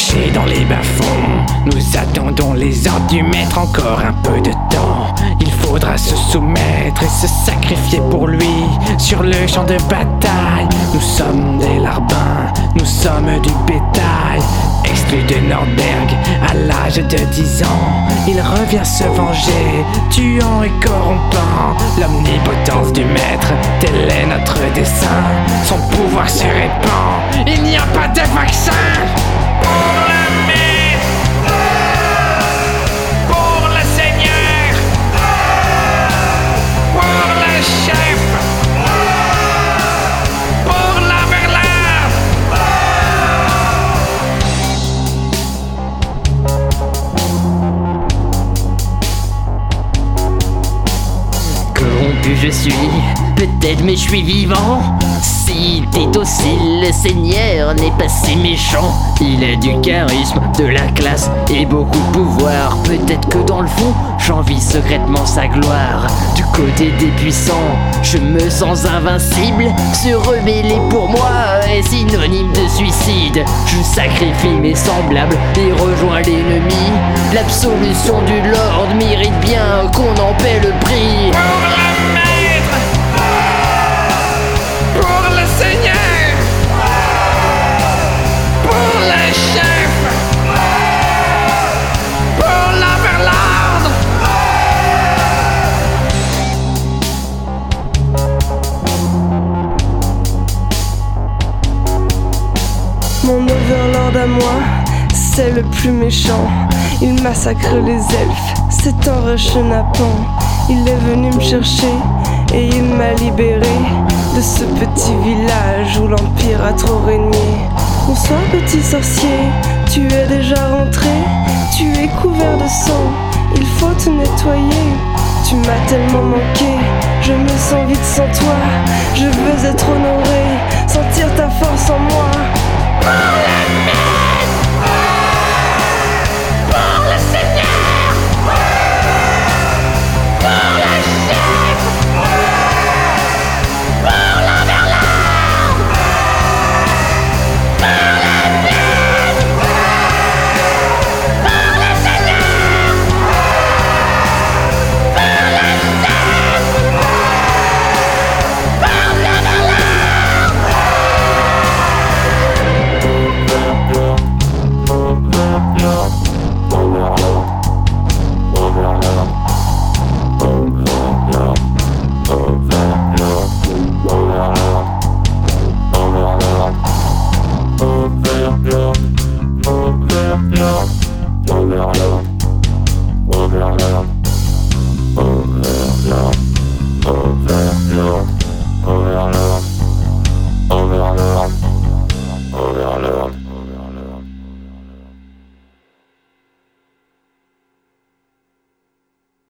cachés dans les bas-fonds. Nous attendons les ordres du maître encore un peu de temps. Il faudra se soumettre et se sacrifier pour lui sur le champ de bataille. Nous sommes des larbins, nous sommes du bétail. Exclu de Nordberg à l'âge de 10 ans, il revient se venger, tuant et corrompant l'omnipotence du maître. Tel est notre dessein, son pouvoir se répand. Il n'y a pas de vaccin. Je suis, peut-être mais je suis vivant. Si t'es docile, le Seigneur n'est pas si méchant. Il a du charisme, de la classe et beaucoup de pouvoir. Peut-être que dans le fond, j'envie secrètement sa gloire. Du côté des puissants, je me sens invincible. Se rebeller pour moi est synonyme de suicide. Je sacrifie mes semblables et rejoins l'ennemi. L'absolution du Lord mérite bien qu'on en paie le prix. Mon overlord à moi, c'est le plus méchant. Il massacre les elfes, c'est un rechenapan. Il est venu me chercher et il m'a libéré de ce petit village où l'Empire a trop régné. Bonsoir petit sorcier, tu es déjà rentré, tu es couvert de sang, il faut te nettoyer. Tu m'as tellement manqué, je me sens vide sans toi, je veux être honoré, sentir ta force en moi. Bullet Oh,